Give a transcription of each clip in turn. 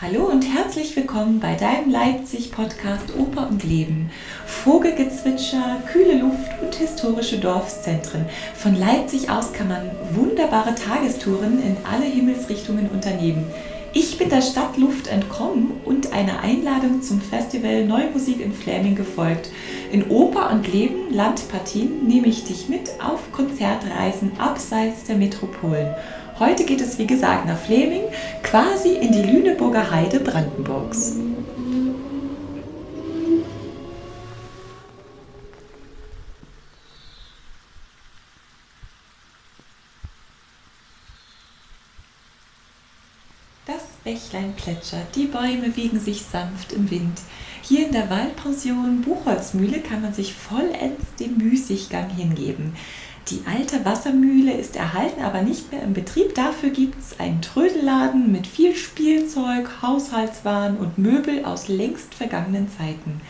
Hallo und herzlich willkommen bei deinem Leipzig-Podcast Oper und Leben. Vogelgezwitscher, kühle Luft und historische Dorfszentren. Von Leipzig aus kann man wunderbare Tagestouren in alle Himmelsrichtungen unternehmen. Ich bin der Stadtluft entkommen und einer Einladung zum Festival Neue Musik in Fläming gefolgt. In Oper und Leben, Landpartien, nehme ich dich mit auf Konzertreisen abseits der Metropolen. Heute geht es wie gesagt nach Fleming, quasi in die Lüneburger Heide Brandenburgs. Das Bächlein plätschert, die Bäume wiegen sich sanft im Wind. Hier in der Waldpension Buchholzmühle kann man sich vollends dem Müßiggang hingeben. Die alte Wassermühle ist erhalten, aber nicht mehr im Betrieb. Dafür gibt es einen Trödelladen mit viel Spielzeug, Haushaltswaren und Möbel aus längst vergangenen Zeiten.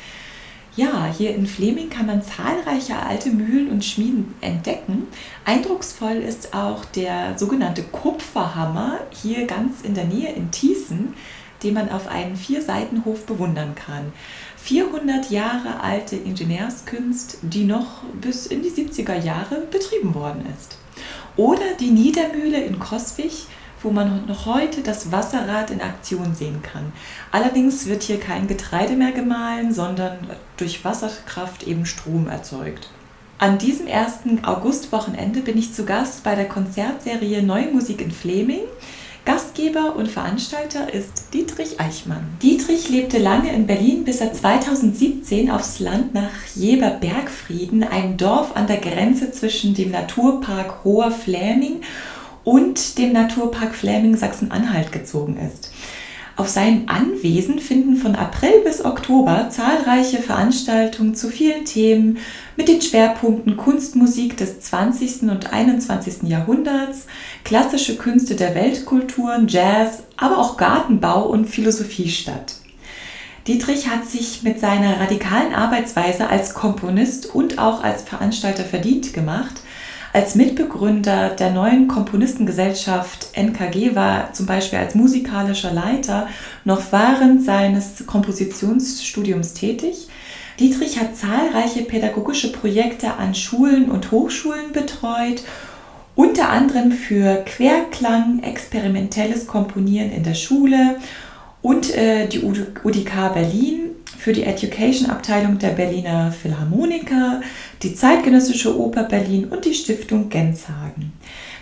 Ja, hier in Fleming kann man zahlreiche alte Mühlen und Schmieden entdecken. Eindrucksvoll ist auch der sogenannte Kupferhammer hier ganz in der Nähe in Thiessen, den man auf einem Vierseitenhof bewundern kann. 400 Jahre alte Ingenieurskunst, die noch bis in die 70er Jahre betrieben worden ist. Oder die Niedermühle in Koswig, wo man noch heute das Wasserrad in Aktion sehen kann. Allerdings wird hier kein Getreide mehr gemahlen, sondern durch Wasserkraft eben Strom erzeugt. An diesem ersten Augustwochenende bin ich zu Gast bei der Konzertserie Neue Musik in Fleming. Gastgeber und Veranstalter ist Dietrich Eichmann. Dietrich lebte lange in Berlin, bis er 2017 aufs Land nach Jeber-Bergfrieden, einem Dorf an der Grenze zwischen dem Naturpark Hoher Fläming und dem Naturpark Fläming Sachsen-Anhalt gezogen ist. Auf seinem Anwesen finden von April bis Oktober zahlreiche Veranstaltungen zu vielen Themen mit den Schwerpunkten Kunstmusik des 20. und 21. Jahrhunderts, klassische Künste der Weltkulturen, Jazz, aber auch Gartenbau und Philosophie statt. Dietrich hat sich mit seiner radikalen Arbeitsweise als Komponist und auch als Veranstalter verdient gemacht als Mitbegründer der neuen Komponistengesellschaft NKG war zum Beispiel als musikalischer Leiter noch während seines Kompositionsstudiums tätig. Dietrich hat zahlreiche pädagogische Projekte an Schulen und Hochschulen betreut, unter anderem für Querklang, experimentelles Komponieren in der Schule und äh, die UDK Berlin für die Education-Abteilung der Berliner Philharmoniker, die Zeitgenössische Oper Berlin und die Stiftung Genshagen.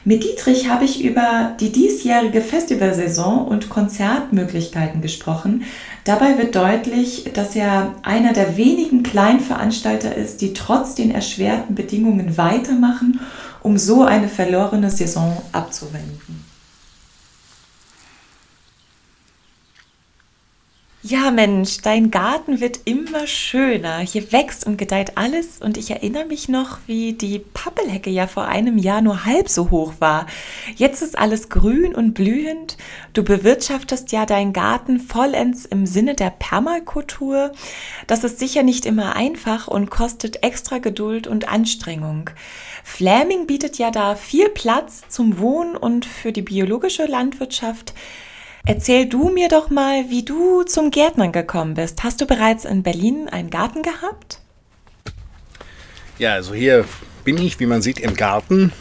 Mit Dietrich habe ich über die diesjährige Festivalsaison und Konzertmöglichkeiten gesprochen. Dabei wird deutlich, dass er einer der wenigen Kleinveranstalter ist, die trotz den erschwerten Bedingungen weitermachen, um so eine verlorene Saison abzuwenden. Ja, Mensch, dein Garten wird immer schöner. Hier wächst und gedeiht alles und ich erinnere mich noch, wie die Pappelhecke ja vor einem Jahr nur halb so hoch war. Jetzt ist alles grün und blühend. Du bewirtschaftest ja deinen Garten vollends im Sinne der Permakultur. Das ist sicher nicht immer einfach und kostet extra Geduld und Anstrengung. Fläming bietet ja da viel Platz zum Wohnen und für die biologische Landwirtschaft. Erzähl du mir doch mal, wie du zum Gärtnern gekommen bist. Hast du bereits in Berlin einen Garten gehabt? Ja, also hier bin ich, wie man sieht, im Garten,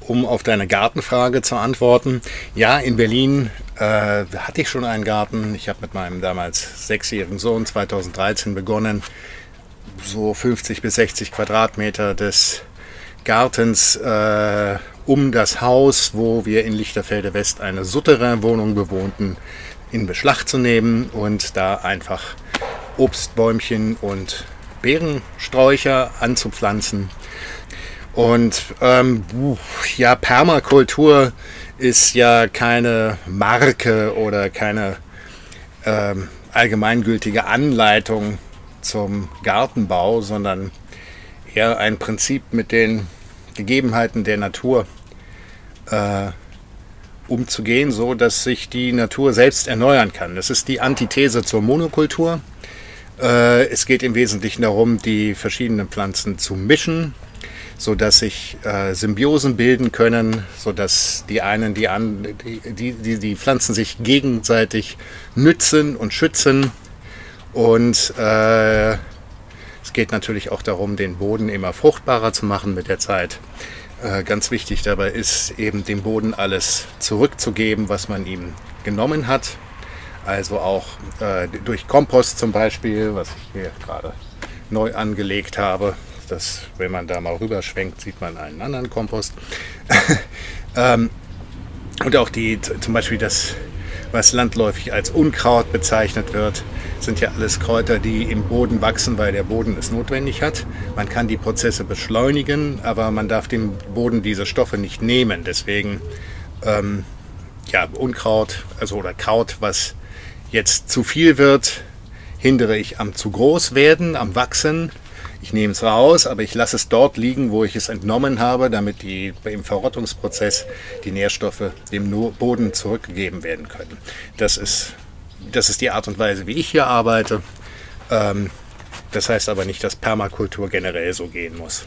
um auf deine Gartenfrage zu antworten. Ja, in Berlin äh, hatte ich schon einen Garten. Ich habe mit meinem damals sechsjährigen Sohn 2013 begonnen, so 50 bis 60 Quadratmeter des Gartens äh, um das Haus, wo wir in Lichterfelde West eine Souterrain-Wohnung bewohnten, in Beschlag zu nehmen und da einfach Obstbäumchen und Beerensträucher anzupflanzen. Und ähm, ja, Permakultur ist ja keine Marke oder keine ähm, allgemeingültige Anleitung zum Gartenbau, sondern eher ein Prinzip, mit den Gegebenheiten der Natur äh, umzugehen, so dass sich die Natur selbst erneuern kann. Das ist die Antithese zur Monokultur. Äh, es geht im Wesentlichen darum, die verschiedenen Pflanzen zu mischen, sodass sich äh, Symbiosen bilden können, sodass die einen, die, an, die, die, die Pflanzen sich gegenseitig nützen und schützen. Und äh, geht natürlich auch darum, den Boden immer fruchtbarer zu machen mit der Zeit. Äh, ganz wichtig dabei ist eben dem Boden alles zurückzugeben, was man ihm genommen hat. Also auch äh, durch Kompost zum Beispiel, was ich hier gerade neu angelegt habe. Das, wenn man da mal rüberschwenkt, sieht man einen anderen Kompost. ähm, und auch die, zum Beispiel das, was landläufig als Unkraut bezeichnet wird, sind ja alles Kräuter, die im Boden wachsen, weil der Boden es notwendig hat. Man kann die Prozesse beschleunigen, aber man darf dem Boden diese Stoffe nicht nehmen. Deswegen ähm, ja, Unkraut, also oder Kraut, was jetzt zu viel wird, hindere ich am zu groß werden, am Wachsen. Ich nehme es raus, aber ich lasse es dort liegen, wo ich es entnommen habe, damit die im Verrottungsprozess die Nährstoffe dem Boden zurückgegeben werden können. Das ist, das ist die Art und Weise, wie ich hier arbeite. Ähm, das heißt aber nicht, dass Permakultur generell so gehen muss.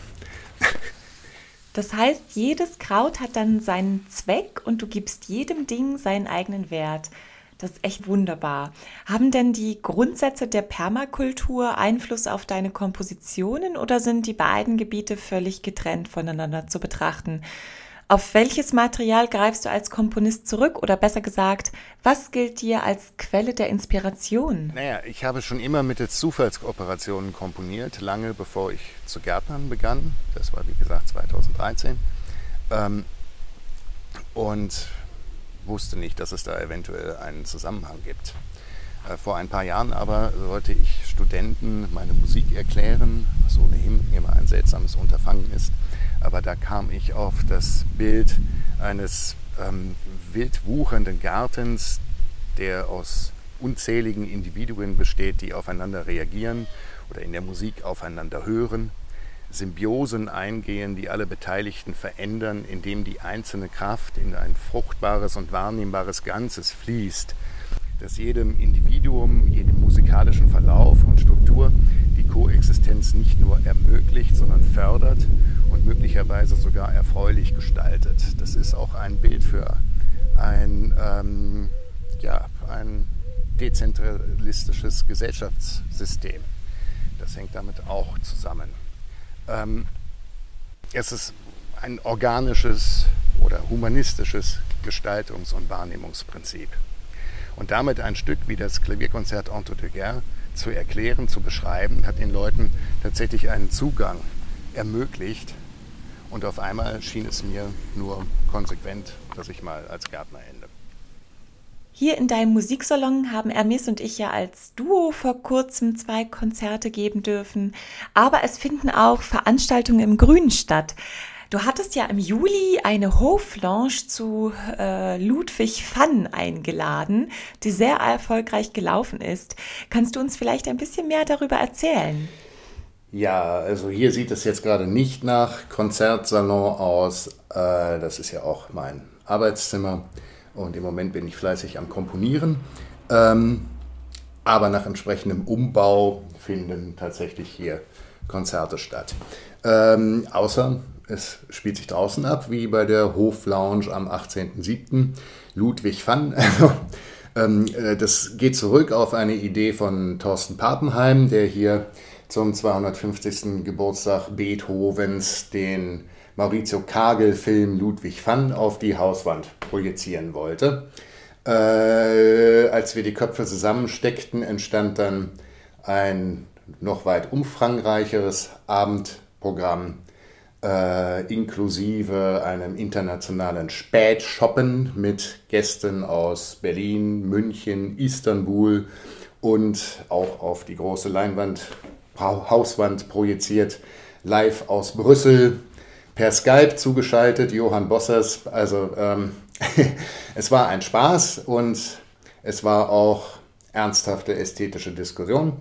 Das heißt, jedes Kraut hat dann seinen Zweck und du gibst jedem Ding seinen eigenen Wert. Das ist echt wunderbar. Haben denn die Grundsätze der Permakultur Einfluss auf deine Kompositionen oder sind die beiden Gebiete völlig getrennt voneinander zu betrachten? Auf welches Material greifst du als Komponist zurück oder besser gesagt, was gilt dir als Quelle der Inspiration? Naja, ich habe schon immer mittels Zufallsoperationen komponiert, lange bevor ich zu Gärtnern begann. Das war wie gesagt 2013. Ähm, und wusste nicht, dass es da eventuell einen Zusammenhang gibt. Äh, vor ein paar Jahren aber sollte ich Studenten meine Musik erklären, was ohnehin immer ein seltsames Unterfangen ist. Aber da kam ich auf das Bild eines ähm, wild wuchernden Gartens, der aus unzähligen Individuen besteht, die aufeinander reagieren oder in der Musik aufeinander hören Symbiosen eingehen, die alle Beteiligten verändern, indem die einzelne Kraft in ein fruchtbares und wahrnehmbares Ganzes fließt, dass jedem Individuum, jedem musikalischen Verlauf und Struktur die Koexistenz nicht nur ermöglicht, sondern fördert und möglicherweise sogar erfreulich gestaltet. Das ist auch ein Bild für ein, ähm, ja, ein dezentralistisches Gesellschaftssystem. Das hängt damit auch zusammen. Ähm, es ist ein organisches oder humanistisches Gestaltungs- und Wahrnehmungsprinzip. Und damit ein Stück wie das Klavierkonzert Entre de Guerre zu erklären, zu beschreiben, hat den Leuten tatsächlich einen Zugang ermöglicht. Und auf einmal schien es mir nur konsequent, dass ich mal als Gärtner ende. Hier in deinem Musiksalon haben Hermes und ich ja als Duo vor kurzem zwei Konzerte geben dürfen. Aber es finden auch Veranstaltungen im Grünen statt. Du hattest ja im Juli eine Hoflounge zu äh, Ludwig Fann eingeladen, die sehr erfolgreich gelaufen ist. Kannst du uns vielleicht ein bisschen mehr darüber erzählen? Ja, also hier sieht es jetzt gerade nicht nach Konzertsalon aus. Äh, das ist ja auch mein Arbeitszimmer. Und im Moment bin ich fleißig am Komponieren. Ähm, aber nach entsprechendem Umbau finden tatsächlich hier Konzerte statt. Ähm, außer es spielt sich draußen ab, wie bei der Hoflounge am 18.07. Ludwig van. Also, ähm, äh, das geht zurück auf eine Idee von Thorsten Papenheim, der hier zum 250. Geburtstag Beethovens den Maurizio Kagel-Film Ludwig van auf die Hauswand projizieren wollte. Äh, als wir die Köpfe zusammensteckten, entstand dann ein noch weit umfangreicheres Abendprogramm äh, inklusive einem internationalen Spätshoppen mit Gästen aus Berlin, München, Istanbul und auch auf die große Leinwand, Hauswand projiziert, live aus Brüssel per Skype zugeschaltet, Johann Bossers. Also ähm, es war ein Spaß und es war auch ernsthafte ästhetische Diskussion.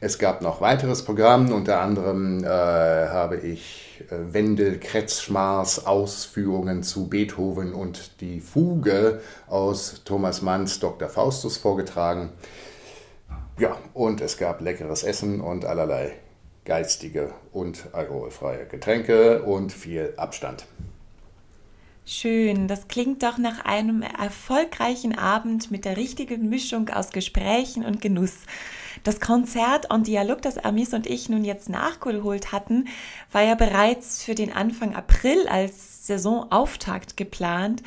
Es gab noch weiteres Programm, unter anderem äh, habe ich äh, Wendel Kretschmars Ausführungen zu Beethoven und die Fuge aus Thomas Manns Dr. Faustus vorgetragen. Ja, und es gab leckeres Essen und allerlei geistige und alkoholfreie Getränke und viel Abstand. Schön, das klingt doch nach einem erfolgreichen Abend mit der richtigen Mischung aus Gesprächen und Genuss. Das Konzert en Dialog, das Amis und ich nun jetzt nachgeholt hatten, war ja bereits für den Anfang April als Saisonauftakt geplant.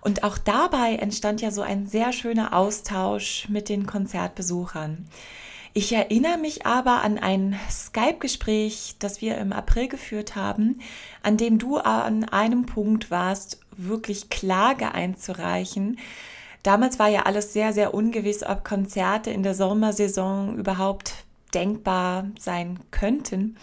Und auch dabei entstand ja so ein sehr schöner Austausch mit den Konzertbesuchern. Ich erinnere mich aber an ein Skype-Gespräch, das wir im April geführt haben, an dem du an einem Punkt warst, wirklich Klage einzureichen. Damals war ja alles sehr, sehr ungewiss, ob Konzerte in der Sommersaison überhaupt denkbar sein könnten.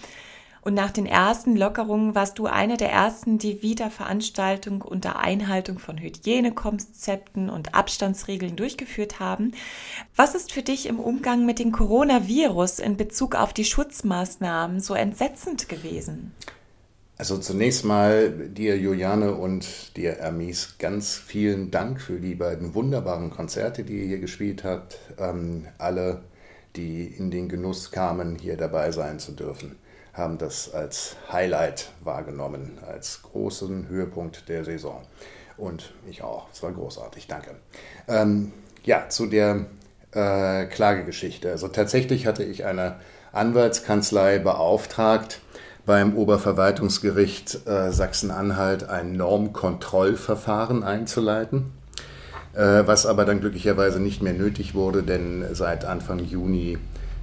Und nach den ersten Lockerungen warst du einer der ersten, die wieder Veranstaltungen unter Einhaltung von Hygienekonzepten und Abstandsregeln durchgeführt haben. Was ist für dich im Umgang mit dem Coronavirus in Bezug auf die Schutzmaßnahmen so entsetzend gewesen? Also zunächst mal dir, Juliane und dir, Ermies, ganz vielen Dank für die beiden wunderbaren Konzerte, die ihr hier gespielt habt. Ähm, alle, die in den Genuss kamen, hier dabei sein zu dürfen haben das als Highlight wahrgenommen, als großen Höhepunkt der Saison. Und ich auch. Es war großartig. Danke. Ähm, ja, zu der äh, Klagegeschichte. Also tatsächlich hatte ich eine Anwaltskanzlei beauftragt, beim Oberverwaltungsgericht äh, Sachsen-Anhalt ein Normkontrollverfahren einzuleiten, äh, was aber dann glücklicherweise nicht mehr nötig wurde, denn seit Anfang Juni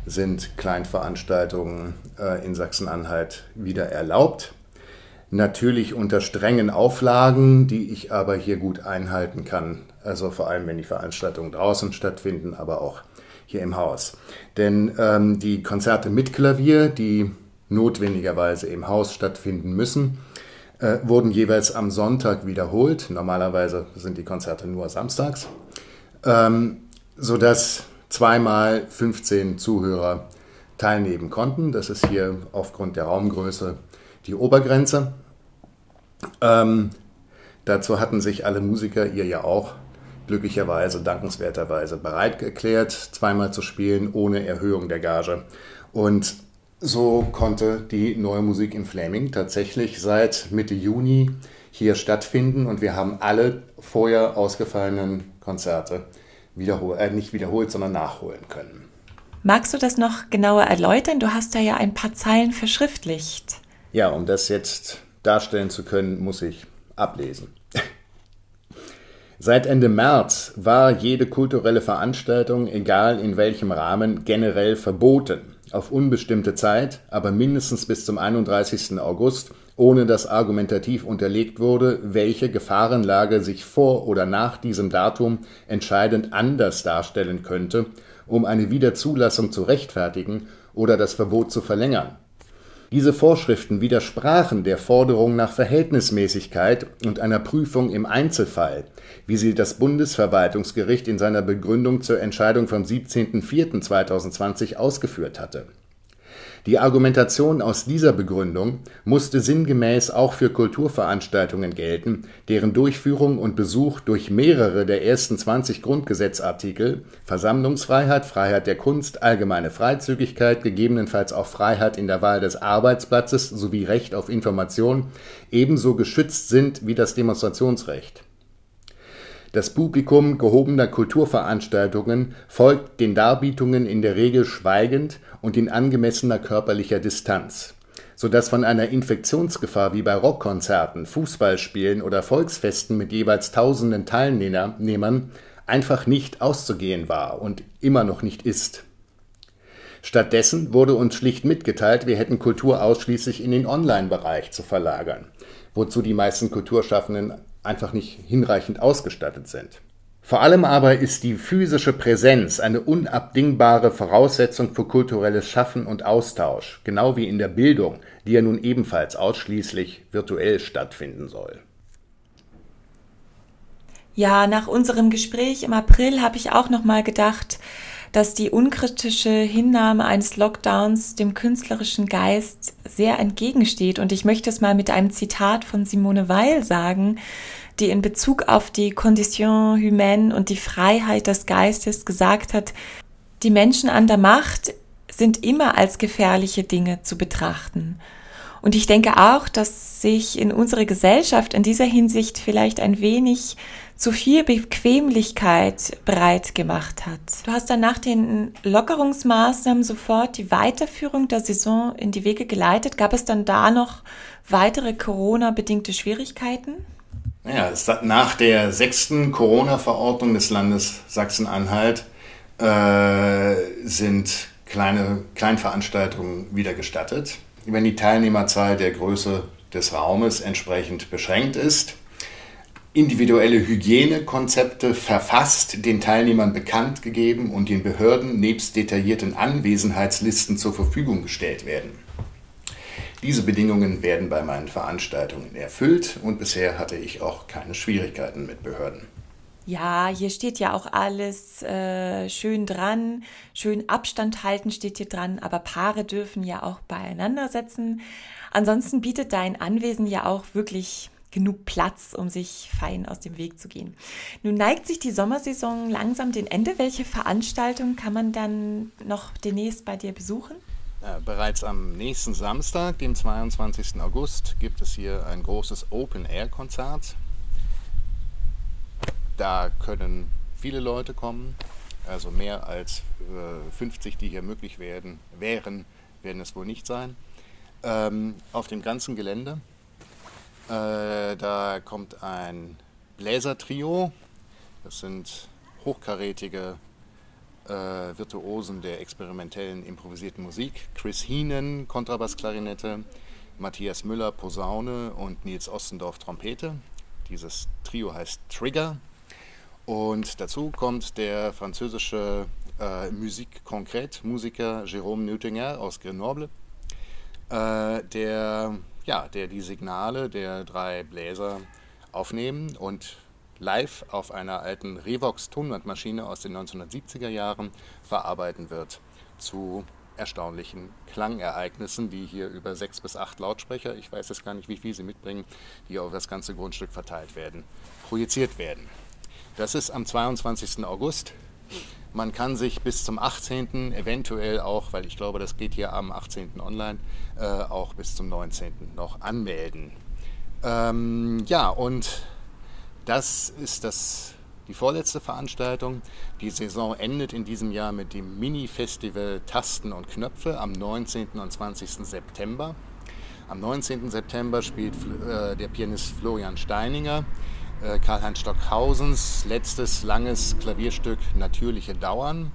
sind Kleinveranstaltungen äh, in Sachsen-Anhalt wieder erlaubt. Natürlich unter strengen Auflagen, die ich aber hier gut einhalten kann. Also vor allem, wenn die Veranstaltungen draußen stattfinden, aber auch hier im Haus. Denn ähm, die Konzerte mit Klavier, die notwendigerweise im Haus stattfinden müssen, äh, wurden jeweils am Sonntag wiederholt. Normalerweise sind die Konzerte nur samstags, ähm, sodass zweimal 15 Zuhörer teilnehmen konnten. Das ist hier aufgrund der Raumgröße die Obergrenze. Ähm, dazu hatten sich alle Musiker, ihr ja auch, glücklicherweise, dankenswerterweise bereit erklärt, zweimal zu spielen ohne Erhöhung der Gage. Und so konnte die neue Musik in Flaming tatsächlich seit Mitte Juni hier stattfinden und wir haben alle vorher ausgefallenen Konzerte wiederhol äh, nicht wiederholt, sondern nachholen können. Magst du das noch genauer erläutern? Du hast da ja ein paar Zeilen verschriftlicht. Ja, um das jetzt darstellen zu können, muss ich ablesen. Seit Ende März war jede kulturelle Veranstaltung, egal in welchem Rahmen, generell verboten. Auf unbestimmte Zeit, aber mindestens bis zum 31. August ohne dass argumentativ unterlegt wurde, welche Gefahrenlage sich vor oder nach diesem Datum entscheidend anders darstellen könnte, um eine Wiederzulassung zu rechtfertigen oder das Verbot zu verlängern. Diese Vorschriften widersprachen der Forderung nach Verhältnismäßigkeit und einer Prüfung im Einzelfall, wie sie das Bundesverwaltungsgericht in seiner Begründung zur Entscheidung vom 17.04.2020 ausgeführt hatte die Argumentation aus dieser Begründung musste sinngemäß auch für Kulturveranstaltungen gelten, deren Durchführung und Besuch durch mehrere der ersten 20 Grundgesetzartikel (Versammlungsfreiheit, Freiheit der Kunst, allgemeine Freizügigkeit, gegebenenfalls auch Freiheit in der Wahl des Arbeitsplatzes sowie Recht auf Information) ebenso geschützt sind wie das Demonstrationsrecht das Publikum gehobener Kulturveranstaltungen folgt den Darbietungen in der Regel schweigend und in angemessener körperlicher Distanz, so dass von einer Infektionsgefahr wie bei Rockkonzerten, Fußballspielen oder Volksfesten mit jeweils tausenden Teilnehmern einfach nicht auszugehen war und immer noch nicht ist. Stattdessen wurde uns schlicht mitgeteilt, wir hätten Kultur ausschließlich in den Online-Bereich zu verlagern, wozu die meisten Kulturschaffenden einfach nicht hinreichend ausgestattet sind. Vor allem aber ist die physische Präsenz eine unabdingbare Voraussetzung für kulturelles Schaffen und Austausch, genau wie in der Bildung, die ja nun ebenfalls ausschließlich virtuell stattfinden soll. Ja, nach unserem Gespräch im April habe ich auch noch mal gedacht, dass die unkritische Hinnahme eines Lockdowns dem künstlerischen Geist sehr entgegensteht. Und ich möchte es mal mit einem Zitat von Simone Weil sagen, die in Bezug auf die Condition humaine und die Freiheit des Geistes gesagt hat, die Menschen an der Macht sind immer als gefährliche Dinge zu betrachten. Und ich denke auch, dass sich in unserer Gesellschaft in dieser Hinsicht vielleicht ein wenig zu viel Bequemlichkeit breit gemacht hat. Du hast dann nach den Lockerungsmaßnahmen sofort die Weiterführung der Saison in die Wege geleitet. Gab es dann da noch weitere Corona-bedingte Schwierigkeiten? Naja, nach der sechsten Corona-Verordnung des Landes Sachsen-Anhalt äh, sind kleine Kleinveranstaltungen wieder gestattet. Wenn die Teilnehmerzahl der Größe des Raumes entsprechend beschränkt ist, individuelle Hygienekonzepte verfasst, den Teilnehmern bekannt gegeben und den Behörden nebst detaillierten Anwesenheitslisten zur Verfügung gestellt werden. Diese Bedingungen werden bei meinen Veranstaltungen erfüllt und bisher hatte ich auch keine Schwierigkeiten mit Behörden. Ja, hier steht ja auch alles äh, schön dran. Schön Abstand halten steht hier dran, aber Paare dürfen ja auch beieinander setzen. Ansonsten bietet dein Anwesen ja auch wirklich genug Platz, um sich fein aus dem Weg zu gehen. Nun neigt sich die Sommersaison langsam dem Ende. Welche Veranstaltungen kann man dann noch demnächst bei dir besuchen? Ja, bereits am nächsten Samstag, dem 22. August, gibt es hier ein großes Open-Air-Konzert da können viele Leute kommen, also mehr als äh, 50, die hier möglich werden, wären, werden es wohl nicht sein. Ähm, auf dem ganzen Gelände. Äh, da kommt ein Bläsertrio. Das sind hochkarätige äh, Virtuosen der experimentellen improvisierten Musik. Chris Heenan, Kontrabassklarinette, Matthias Müller, Posaune und Nils Ostendorf, Trompete. Dieses Trio heißt Trigger. Und dazu kommt der französische äh, Musik Concrète Musiker Jérôme Nötinger aus Grenoble, äh, der, ja, der die Signale der drei Bläser aufnehmen und live auf einer alten Revox Tonbandmaschine aus den 1970er Jahren verarbeiten wird zu erstaunlichen Klangereignissen, die hier über sechs bis acht Lautsprecher, ich weiß jetzt gar nicht, wie viel sie mitbringen, die auf das ganze Grundstück verteilt werden, projiziert werden. Das ist am 22. August. Man kann sich bis zum 18. eventuell auch, weil ich glaube, das geht hier am 18. online, äh, auch bis zum 19. noch anmelden. Ähm, ja, und das ist das, die vorletzte Veranstaltung. Die Saison endet in diesem Jahr mit dem Mini-Festival Tasten und Knöpfe am 19. und 20. September. Am 19. September spielt äh, der Pianist Florian Steininger Karl-Heinz Stockhausens letztes langes Klavierstück Natürliche Dauern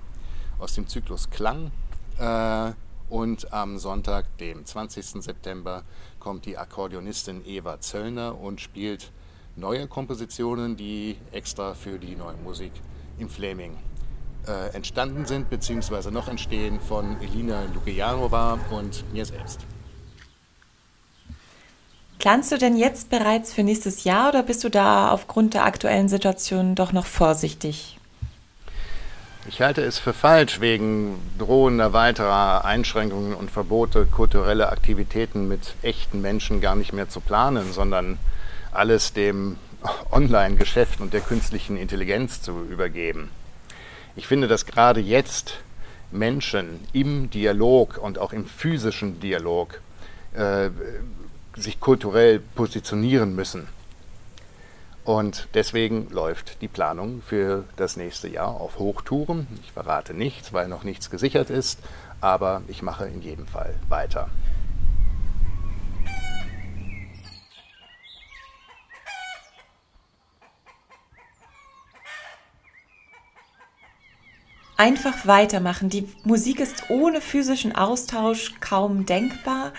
aus dem Zyklus Klang. Äh, und am Sonntag, dem 20. September, kommt die Akkordeonistin Eva Zöllner und spielt neue Kompositionen, die extra für die neue Musik im Flaming äh, entstanden sind, beziehungsweise noch entstehen von Elina Lukijanova und mir selbst. Planst du denn jetzt bereits für nächstes Jahr oder bist du da aufgrund der aktuellen Situation doch noch vorsichtig? Ich halte es für falsch, wegen drohender weiterer Einschränkungen und Verbote kulturelle Aktivitäten mit echten Menschen gar nicht mehr zu planen, sondern alles dem Online-Geschäft und der künstlichen Intelligenz zu übergeben. Ich finde, dass gerade jetzt Menschen im Dialog und auch im physischen Dialog äh, sich kulturell positionieren müssen. Und deswegen läuft die Planung für das nächste Jahr auf Hochtouren. Ich verrate nichts, weil noch nichts gesichert ist, aber ich mache in jedem Fall weiter. Einfach weitermachen. Die Musik ist ohne physischen Austausch kaum denkbar.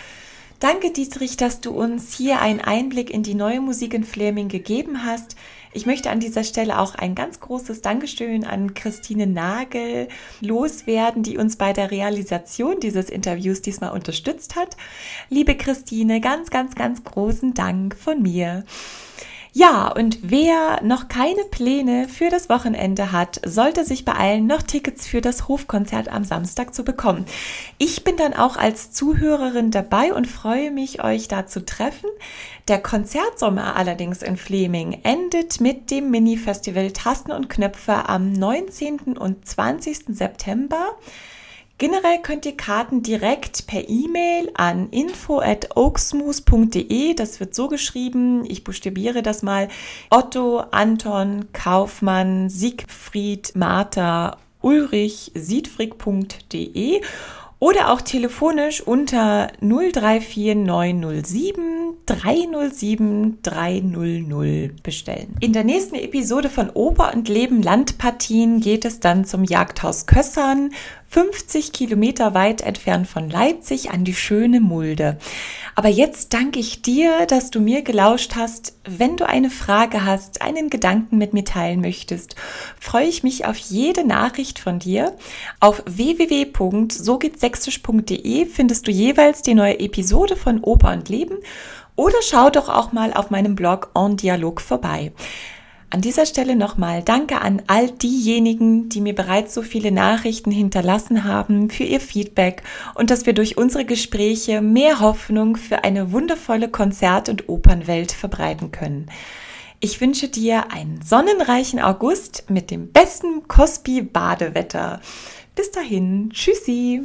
Danke, Dietrich, dass du uns hier einen Einblick in die neue Musik in Fleming gegeben hast. Ich möchte an dieser Stelle auch ein ganz großes Dankeschön an Christine Nagel loswerden, die uns bei der Realisation dieses Interviews diesmal unterstützt hat. Liebe Christine, ganz, ganz, ganz großen Dank von mir. Ja, und wer noch keine Pläne für das Wochenende hat, sollte sich beeilen, noch Tickets für das Hofkonzert am Samstag zu bekommen. Ich bin dann auch als Zuhörerin dabei und freue mich, euch da zu treffen. Der Konzertsommer allerdings in Fleming endet mit dem Mini-Festival Tasten und Knöpfe am 19. und 20. September. Generell könnt ihr Karten direkt per E-Mail an info at oaksmoose.de, das wird so geschrieben, ich buchstabiere das mal, Otto, Anton, Kaufmann, Siegfried, Martha, Ulrich, siegfried.de oder auch telefonisch unter 034907 307 300 bestellen. In der nächsten Episode von Oper und Leben Landpartien geht es dann zum Jagdhaus Kössern, 50 Kilometer weit entfernt von Leipzig an die schöne Mulde. Aber jetzt danke ich dir, dass du mir gelauscht hast. Wenn du eine Frage hast, einen Gedanken mit mir teilen möchtest, freue ich mich auf jede Nachricht von dir. Auf www.sogehtsächsisch.de findest du jeweils die neue Episode von Oper und Leben oder schau doch auch mal auf meinem Blog En Dialog vorbei. An dieser Stelle nochmal Danke an all diejenigen, die mir bereits so viele Nachrichten hinterlassen haben, für ihr Feedback und dass wir durch unsere Gespräche mehr Hoffnung für eine wundervolle Konzert- und Opernwelt verbreiten können. Ich wünsche dir einen sonnenreichen August mit dem besten Cosby-Badewetter. Bis dahin, tschüssi!